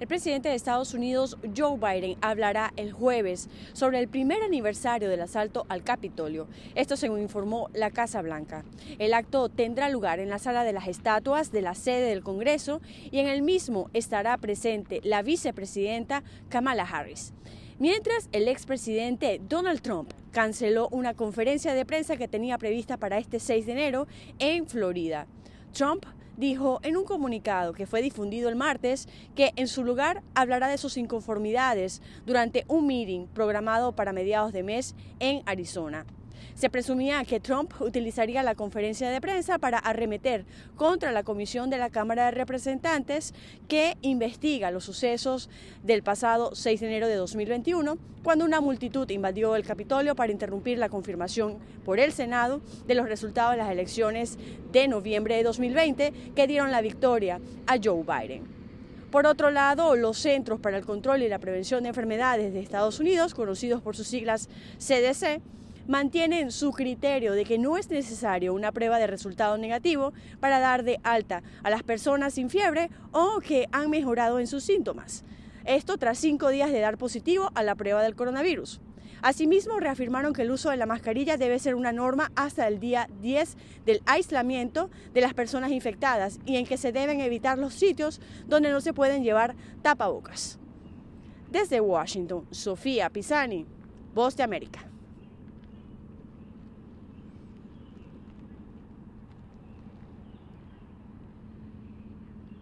El presidente de Estados Unidos, Joe Biden, hablará el jueves sobre el primer aniversario del asalto al Capitolio. Esto según informó la Casa Blanca. El acto tendrá lugar en la sala de las estatuas de la sede del Congreso y en el mismo estará presente la vicepresidenta Kamala Harris. Mientras, el expresidente Donald Trump canceló una conferencia de prensa que tenía prevista para este 6 de enero en Florida. Trump dijo en un comunicado que fue difundido el martes que en su lugar hablará de sus inconformidades durante un meeting programado para mediados de mes en Arizona. Se presumía que Trump utilizaría la conferencia de prensa para arremeter contra la comisión de la Cámara de Representantes que investiga los sucesos del pasado 6 de enero de 2021, cuando una multitud invadió el Capitolio para interrumpir la confirmación por el Senado de los resultados de las elecciones de noviembre de 2020 que dieron la victoria a Joe Biden. Por otro lado, los Centros para el Control y la Prevención de Enfermedades de Estados Unidos, conocidos por sus siglas CDC, mantienen su criterio de que no es necesario una prueba de resultado negativo para dar de alta a las personas sin fiebre o que han mejorado en sus síntomas. Esto tras cinco días de dar positivo a la prueba del coronavirus. Asimismo, reafirmaron que el uso de la mascarilla debe ser una norma hasta el día 10 del aislamiento de las personas infectadas y en que se deben evitar los sitios donde no se pueden llevar tapabocas. Desde Washington, Sofía Pisani, Voz de América.